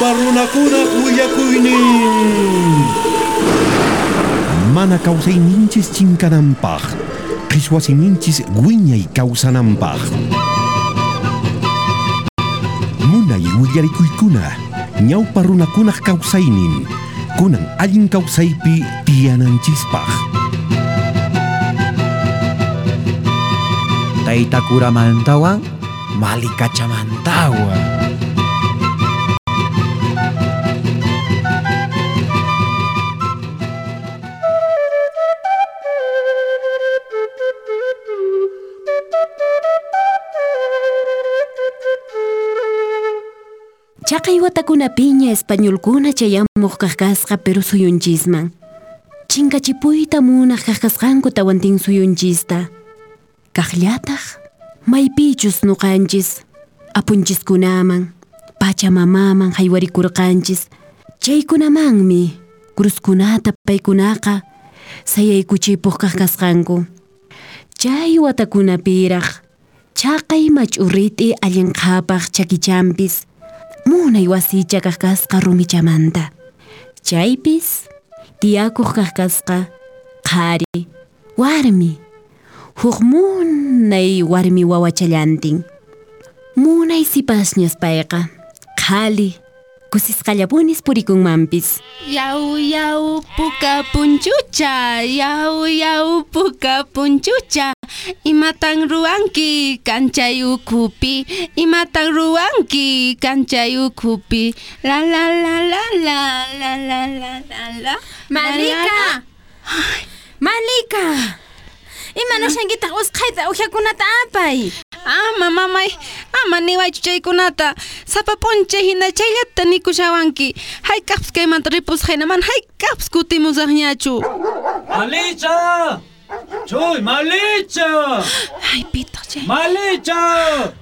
Parruna kuna uya kuini. Mana kausei ninches chinkanampaj. Kiswasi ninches guiña y kausanampaj. Muna y uyari kuikuna. Ñau parruna kuna kausainin. Kunan alin kausaipi tiananchispaj. Taita kura mantawa, malika Chaqay watakunapiña españolkuna chayamuq kaq kasqa pero suyunchisman. Chinkachipuyta munaq kaq kasqanku tawantin suyunchista. Kaqllataq maypichus nuqanchis apunchiskunaman pachamamaman haywarikurqanchis chaykunamanmi kruskunata paykunaqa sayaykuchipuq kaq kasqanku. Chay watakunapiraq chaqay mach'uriti allinqapaq chakichampis munay wasicha kaq kasqa rumichamanta. Chaypis tiyakuq kaq kasqa qhari warmi huk munay warmi wawachallantin. Munay sipasñas payqa qhali kusisqallapunis purikunmanpis. Yau yau puka punchucha, yau yau puka punchucha. Imatang ruangki kanchay ukupi, imatang ruangki kanchay ukupi. La la la la la la la la la la. Malika! Malika! Imanashankitaq usqhayta uhakunata apay. Ama mamay, ama niwaychu chaykunata. Sapa punche hina chayllata nikushawanki. Hayk'apis kaymanta ripusqayna man hayk'apis kutimusaqñachu. Malicha! Chuy, Malicha! Ay, pitaq chay. Malicha!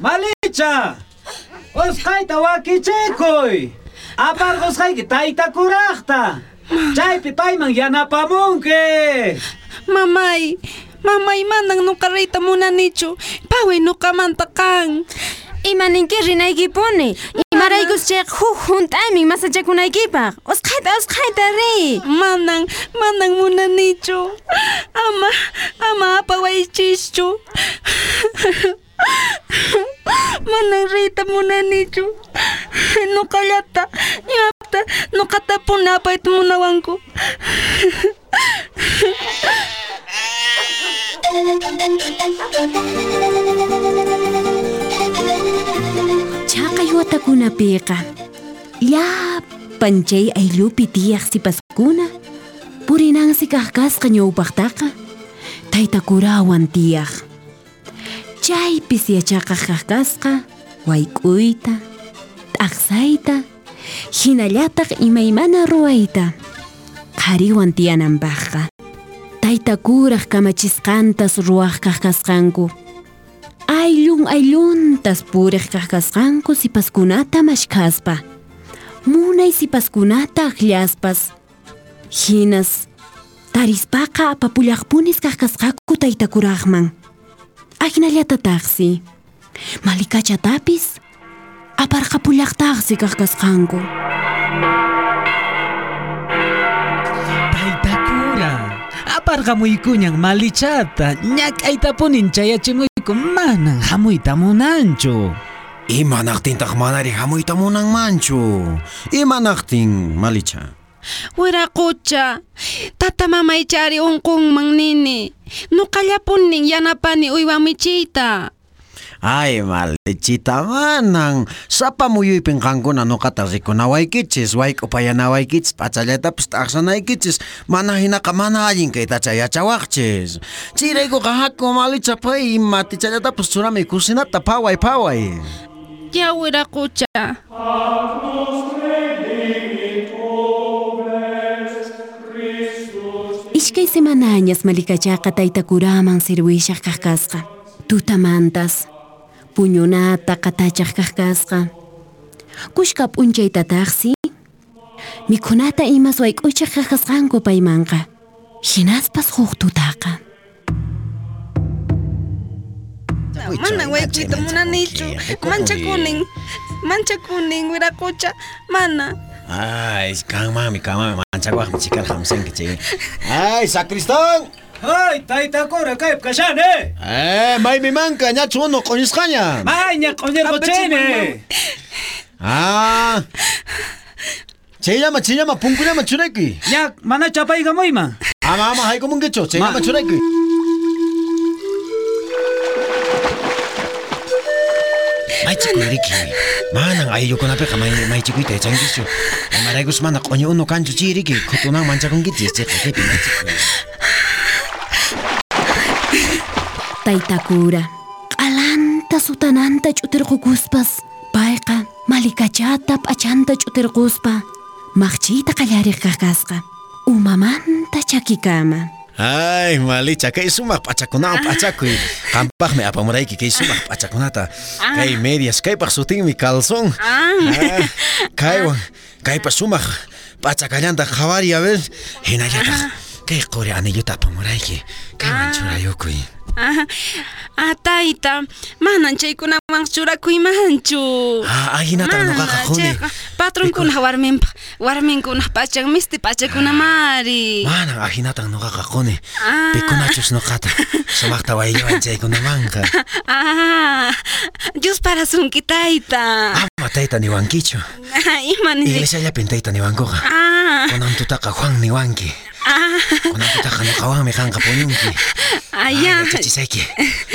Malicha! Usqayta wakichikuy! Apar usqayki taytakuraqta! Chaypi payman yanapamunki! Mamay, Mamay manang rita muna nicho, pawe nukamanta kan. Imaninki rinaykipuni, masa chayqa huk junt'aymin masachakunaykipaq. Usqayta re. Imanang imanang muna munanichu. Ama, ama apawaychischu. Manang rita munanichu. Nuqallata, ñata, nuqatapuna apayta munawanku. Chaqay watakunapiqa llapan chay ayllupi tiyaq sipaskuna purinansi kaq kasqa ñawpaqtaqa taytakurawan tiyaq. Chaypis yachaqaq kaq kasqa wayk'uyta, t'aqsayta, hinallataq imaymana ruwayta qhariwan tiyananpaqqa. Tayta kuraq kamachisqantas ruwaq kaqkasqanku. Ayllun aylluntas puriq kaqkasqanku sipaskunata mashkaspa. Munay sipaskunata akllaspas. Hinas taris paka papuliah tarispaqa apapullaqpunis kaqkasqaku tayta kuraqman. Agnallatataqsi. Malikachatapis aparqapullaqtaqsi kaqkasqanku. Thank you. Aparqamuykuñan malichata ñak'aytapunin chayachimuyku manan hamuyta munanchu. Imanaqtintaq manari hamuyta munanmanchu Imanaqtin Malicha Wiraqucha, tata mamay chari unqunman nini. Nuqallapunin yanapani uywa michiyta. Ay, malichita man ang sa pamuyoy pingkangkon ano katariko na way kitsis, way upaya na way kits, pachaleta pustaksa na ikitsis, manahina ka manahin kay tachaya chawakchis. Chiray ko kahako malichapay, matichaleta pusturami kusinata paway paway. Yawira kucha. Ishkay semanañas malikachaka taita kuraman sirwisha kakasqa. Tutamantas, puñunata qatachaqkaq kasqa. Kushka p'unchaytataqsi mikhunata imas wayk'uchiq qaqasqanku paymanqa. Hinaspas huk tutaqa. Mana waykuyta munanichu manchakunin manchakunin wiraqucha mana? Ay kanmanmi kanmanmi manchakuaqmi chikalhamsanki chay ay sacristán. Ay, taytakura kayp kashane. Eh, maymi manka, ñachu uno qoñisqaña. Maña qoñirquchini. Ah. Chayllama, chayllama, punkullama churayki. Ña, mana chapaykamuyman. Ama, ama, haykumunkichu, chayllama Ma- churayki. Maychikuyariki. Manan ayllukunapiqa may maychikuyta yachankichu. Imaraykus mana qoñi uno kanchu chiriki. Khutunan manchakunkichis chayqa kaypi maychikuy. Taytakura q'alanta sutananta ch'utirqukuspas payqa malikachata p'achanta ch'utirquspa maqchiyta qallariq kaq kasqa umamanta chakikama Ay, malicha, kay sumaq p'achakunawan p'achakuy. Qampaqmi apamurayki kay sumaq p'achakunata. Kay medias, kaypaq sutinmi calzón. Ah. Ah, kaywan, kaypa sumaq p'achakallanta qhawari, a ver. Hinallataq, kay quri anilluta apamurayki. Churayukuy. Ah, ah, tayta. Manan chaykunawan churakuymanchu. Ah, ay, hinata nuqaqa quni. Patronkuna warminpa. Warminkunaq pachan misti pachakunamari. Manan ahinatan nuqaqa quni. Ah. Pikunachus nuqata. Sumaqta wayllawan chaykunamanqa. Ah, Dios para sunki tayta. Ama tayta niwankichu. Ah, Imani. Iglesiallapin tayta niwankuqa. Ah, Kunan tutaqa Juan niwanki. ah, Kunan tutaqa nuqawanmi qanqa puñunki. あいやち最近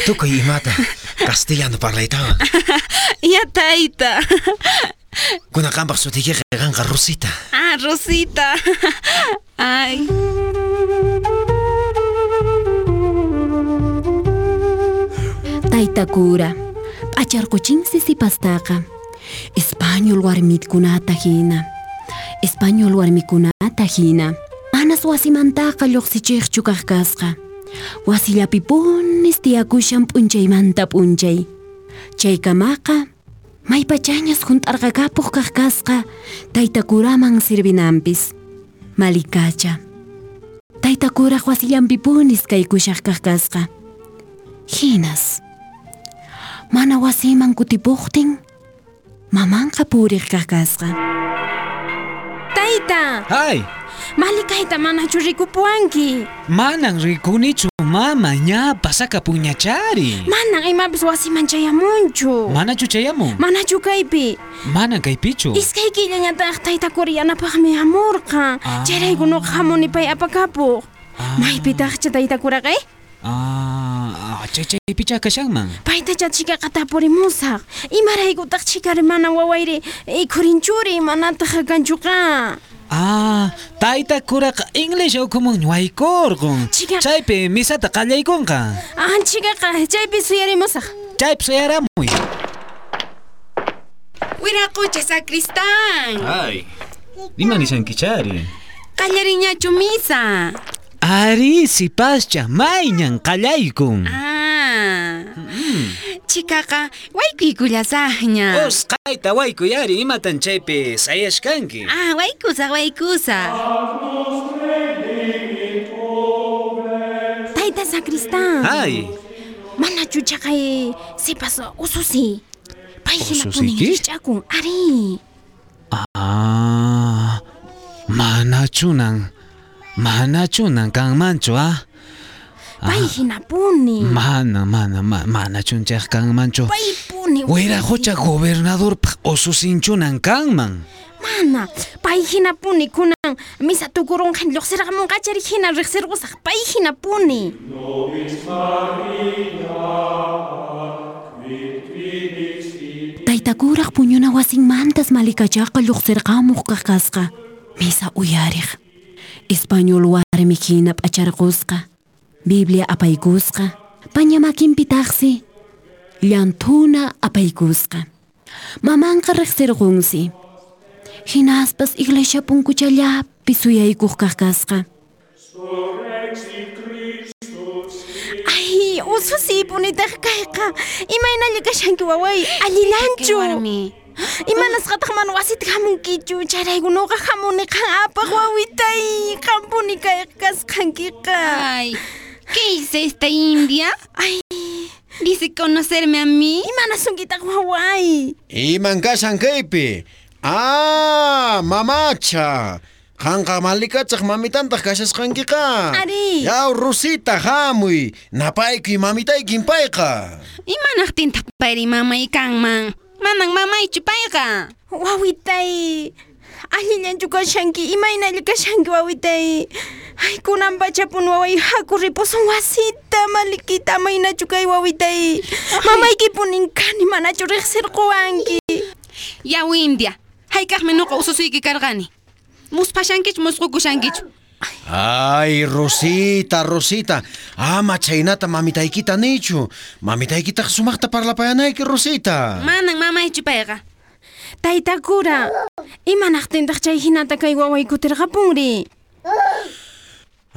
どこ今たカスティアのパライタいやたいた con acá su tía ganga Rosita. Ah, Rosita. Ay. Taita cura. Acharcochín sisipastaqa. Español warmitkunata hina. Español warmikunata hina. Anas wasimantaqa lluqsichiqchu kaq. Wasillapi punis tiyakushan p'unchaymanta p'unchay chaykamaqa maypachañas hunt'arqakapuq kaq kasqa taytakuraman sirvinanpis malikacha taytakuraq wasillanpi punis kaykushaq kaq kasqa hinas. Mana wasiman kutipuqtin mamanqa puriq kaq kasqa Tayta, Ay, malikayta manachu rikupuanki. manan rikunichu mama ña pasaka puñachari. Manan imapis wasiman chayamunchu. Mana chuchayamun. Manachu kaypi. Mana kaypichu. Iskay killañataq taytakuri yanapaqmi hamurqa. Ah. Chayraykunuqa hamunipay apakapuq. Ah. Maypitaqcha taytakuraqay? Ah, chay chaypicha kashanman. Paytacha chikaqa tapurimusaq. Imaraykutaq chikari mana wawayri ikhurinchuri manataq kanchuqa. Ah, tayta kuraqa English ukumun waykurqun. Chica- Chaypi misata qallaykunqa. Ah, chikaqa chaypi suyarimusaq. Chaypi sayaramuy. Wiraqucha sacristán. Ay, imanishankichari. Qallariñachu misa. Ari sipascha mayñan qallaykun. Ah. Chikaqa waykuykullasaqña. Usqayta waykuyari imatan chaypi sayashkanki. Ah, waykusa waykusa. Tayta sacristán. Ay, Manachu chaqay sipas ususi. Pay Ususiki? hinapunin chakun. Ari. ah, manachunan, manachunan kanmanchu ah. Pay hinapuni. Mana, mana, ma, manachunchaq kanmanchu. Pay ni Huera jocha gobernador osusinchunankanman. Mana, pay hina puni kunan misa tukurunjan lloqsirqamun qachari hina riqsirqusaq pay hina puni. Taytakuraq puñuna wasinmantas malikachaqa lloqsirqamuq qaqasqa. Misa uyariq. Español warmi hina p'acharqusqa. Biblia apaykusqa. Pañamakinpi taqsi. Llantuna apaykusqa mamanqa riqsirqunsi hinaspas iglesia punkuchallapi suyaykuq kaq kasqa Ay, ususi punitaq kayqa. Imaynalla kashanki waway. Allilanchu. Imanasqataq mana wasita hamunkichu. Charaykunuqa hamuni qan apaq wawitay. Qampuni kayqa kasqankiqa. Ay, ¿qué hice esta india? Ay, Dice conocerme a mí. Imana sungita waway. Iman kashan kaypi. Ah, mamacha. Hanqa malikachaq mamitantaq kashasqankiqa. Ari. Yaw Rosita hamuy. Napayki mamitaykin payqa. Imanaqtinta payri mamay kanman. Manang mamaychu payqa. Wawitay. Allillanchu kashanki. Imaynalla kashanki wawitay. Ay, kunan pachapun waway haku ripusun wasita malikita amaynachu kay wawitay. Mamaykipun inkani manachu riqsirquwanki. Yaw India. Haykaqmi nuqa ususuyki karqani. Muspashankichu musqukushankichu. Ay, Rosita, Rosita. Ama chaynata mamitaykita nichu. Mamitaykita sumaqta parlapayanayki, Rosita. Manang mamaychu payqa. Taytakura. Imanaqtintaq chay hinata kay waway kutirqapunri.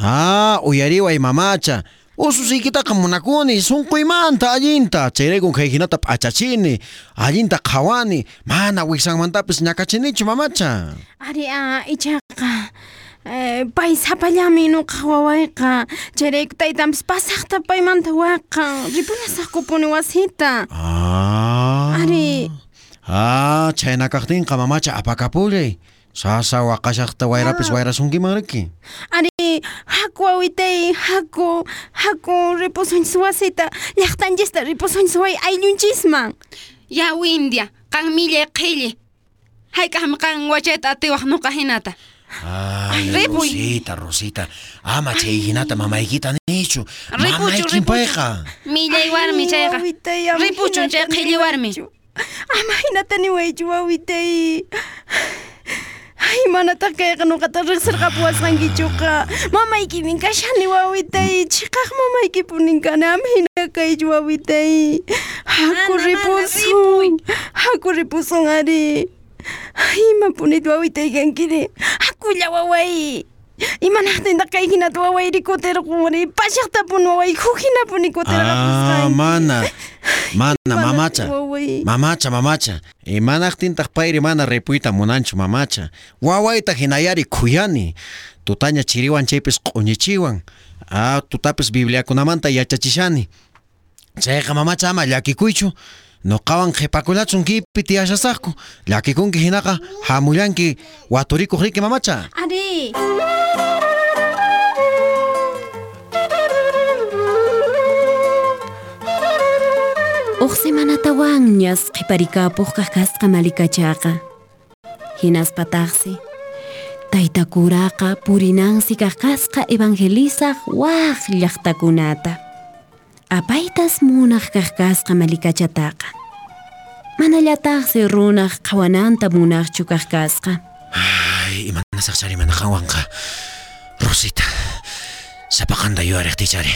Ah, uyariway mamacha. Ususiykitaqa munakuni sunquymanta allinta chayrayku kay hinata p'achachini allinta qhawani mana wiksanmantapis ñakachinichu mamacha Ari, ah, ichaqa. Eh, pay sapallami nuqa wawayqa. Chayrayku taytampis pasaqta paymanta waqan. Ripuñasaqkupuni wasita. Ah. Ari. Ah, chaynakaqtinqa mamacha apakapulay sasa waqashaqta wayrapis wayrasunkiman riki Ari, haku wawitay, haku, haku ripusunchis wasita. Llaqtanchista ripusunchis way ayllunchisman. Yaw India. Kan millay qhilli. Haykaqmi kan wachayta atiwaq nuqa hinata. Ay, Ripuy. Rosita, Rosita. Ama chay hinata mamaykita nichu. Ripuchu, Mamaykin payqa. Millay warmi chayqa. Ripuchun chay qhilli warmi. Ama hinata niwaychu wawitay. Ay, manata kayqa nuqata riqsirqapuwasqankichuqa. Mamaykimin kashani wawitay. Chiqaq mamaykipunin kana ama hina kaychu wawitay. Haku ripusun. Haku ripusun ari. Ay, imapunit wawitay kankiri. Hakulla waway. Imanaqtinta kay hinata waway rikutirquri. Pashaqtapun waway hukhinapuni Ah, kutirqapusqanki. mana. Mana, Mana, mamacha. Mamacha, mamacha. Imanaqtintaq payri mana ripuyta munanchu mamacha. Wawayta hinayari khuyani. Tutaña chiriwan chaypis q'uñichiwan. Ah, tutapis bibliakunamanta yachachishani. Chayqa mamacha ama llakikuychu. Nuqawan qhipakulatsun kiypi tiyashasaqku. Llakikunki hinaqa hamullanki waturikuq riki mamacha. Ari. Uq semanatawanñas qhiparikapuq kaq kasqa malikachaqa. Hinaspataqsi, taytakuraqa purinansi kaq kasqa evangelizaq waq llaqtakunata. Apaytas munaq kaq kasqa malikachataqa. Manallataqsi runaq qhawananta munaqchu kaq kasqa. Ay, imanasaq chari mana qawanqa. Rosita. Sapaqanta yuariqtichari.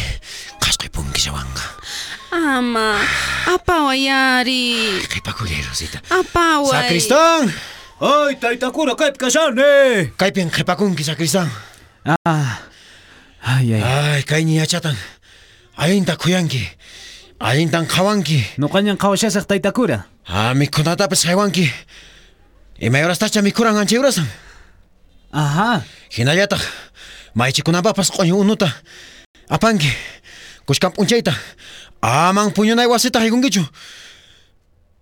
Qasqi punkisawanqa. Ama. Apawayari. Qhipakulay, Rosita. Apaway. Sacristán! Ay, taytakura kayp kashani. Kaypin qhipakunki, sacristán. Ah. Ay, ay. Ay, kayni yachatan. Allinta kuyanki. Allintan qhawanki. Nuqañan qhawashasaq taytakura. Ah, mikhunatapis haywanki. Imayurastacha mikhuran anchayurasan. Aha. Hinallataq maychikunapapas q'uñi unuta apanki. Kushkan p'unchayta. Aman puñunay wasita haykunkichu.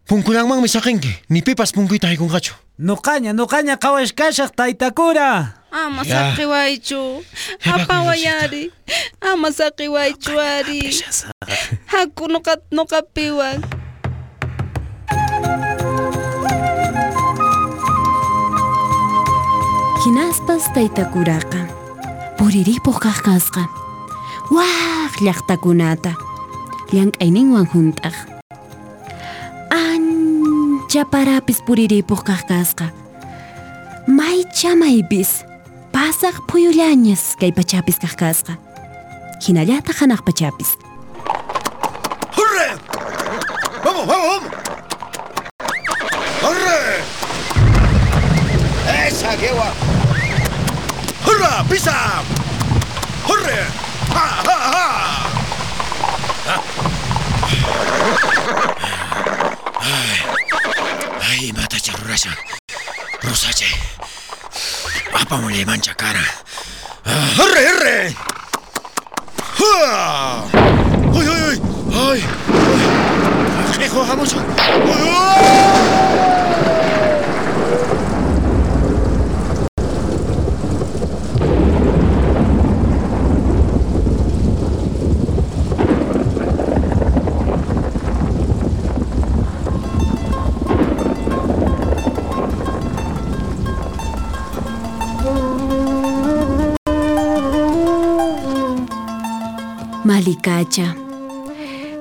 Punkullanmanmi saqinki. Ni pipas punkuyta haykunqachu. Nuqaña, nuqaña qhawashkashaq taytakura. Ama Ya. saqiwaychu. Hepa Apawayari. Ama saqiwaychu ari. Haku nuqa nuqapiwan. Hinaspas taytakuraqa puriripuq kaq kasqa waq llaqtakunata llank'ayninwan hunt'aq ancha parapis puriripuq kaq kasqa maycha maypis pasaq phuyullañas kay pachapis kaq kasqa hinallataq hanaq pachapis ¡Hurre! ¡Vamos, vamos, vamos! ¡Hurre! ¡Esa guegua! ¡Hurra! ¡Pisa! Ay, mata charruracha. Rosache. Apamole mancha cara. ¡Arre, arre! ¡Ay, ay, ay! ¡Ay! ¡Ay! ¡Ay! ¡Ay! Malikacha.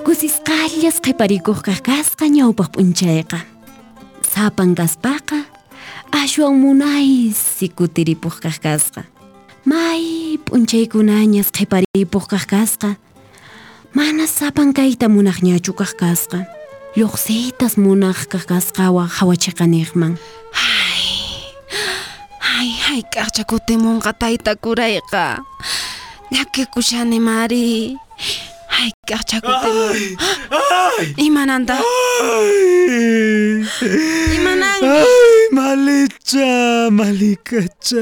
Kusisqallas qiparikuq kaqkasqa ñawpaq p'unchayqa. Sapan kaspaqa ashwan munaysi kutiripuq kaqkasqa. May p'unchaykunañas qhiparipuq kaqkasqa. Mana sapan kayta munaqñachu kaqkasqa. Lluqsitas munaq kaqkasqawan hawachiqaniqman. Ay, ay, kaqcha kutimunqa tayta kurayqa. Llakikushani mari. Ay, kaqcha kutimun. Imananta? Imananki? Ay, malicha, malikacha.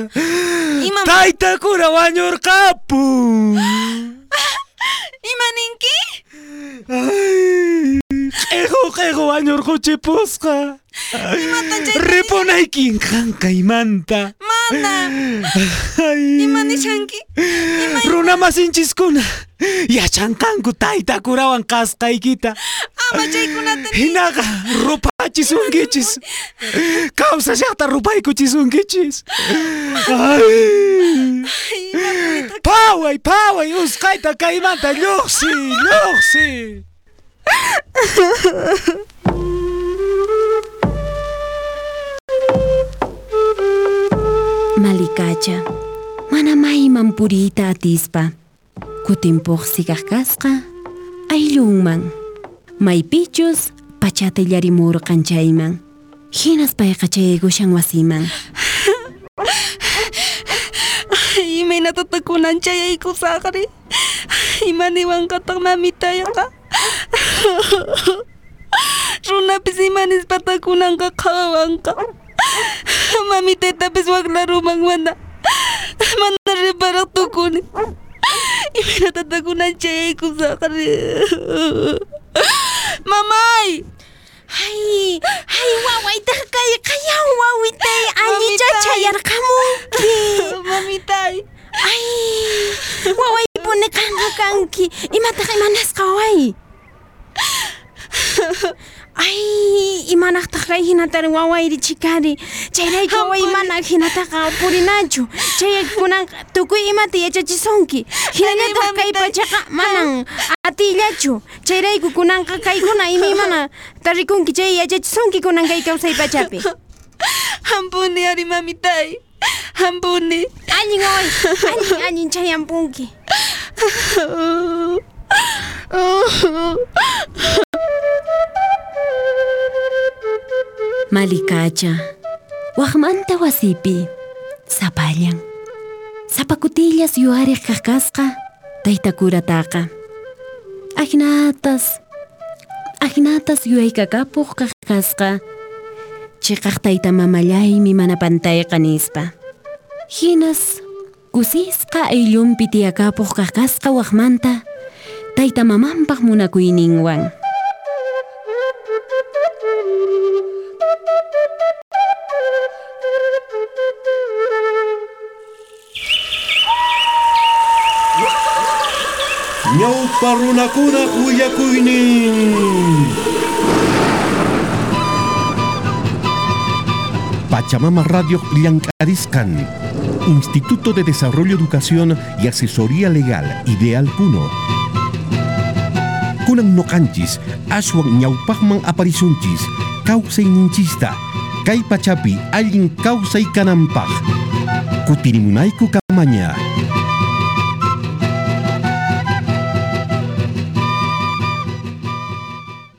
Ima Taytakura wañurqapun. imaninki? Ay, q'eju q'eju wañurquchipusqa ripunayki qankay mana imanishanki runa masinchiskuna yachankanku tayta kurawan kasqaykita ama chaykunata hinaqa rupachisunkichis kawsashaqta rupaykuchisunkichis paway paway usqayta kaymanta lluqsi lluqsi Malikacha, mana mayman puriyta atispa. Kutimpuqsi kaqkasqa ayllunman. Maypichus pachata chayman. Hinas payqa chayaygushan wasiman. Imaynatata kunan chayaykusaqri. Imaniwankataq mamitayqa. Runapis imanispatak kunanqa qhawanqa. Mamitaytapis waqlaruman mana. Mana riparaq tukuni. Imaynatata kunan chayaykusaqri. Mamay! Ay, ay, wawaytaq kay qayaw wawitay allicha chayarqamunki. Mamitay! Ay, waway puni kanki. Imataq imanasqa waway? Ay, imanaqtaq kay hinatari wawayri chikari. Chayrayku waway mana hinataqa purinachu. Chaykunan tukuy imata yachachisunki. Hinallataq kay pachaqa manan atillachu. Chayrayku kunanqa kaykuna imi mana tarikunki chay yachachisunki kunan kay kawsay pachapi. Hampuni ari mamitay. Hampuni. Allin waway, allin allin chayampunki. Malikaya, wakman tawasipi, sapalyan. Sapakutillas yuarek kakaska, taita kurataka. taitakurataka. Agnatas, agnatas yuaykakapuk kakaska, chikak taitamamalaymi mi manapantay kanispa. Hinas, kusisqa ayllumpi tiyakapuk kakaska wakmanta, taitamamampaq munakuyninwan. kuyakuynin Pachamama Radio Llancariscan, Instituto de Desarrollo, Educación y Asesoría Legal, Ideal Puno. Kunan no canchis, ashuan ñaupajman aparisunchis, causay ninchista, kay pachapi, alguien causa y canampaj. Kutirimunaiku kamaña.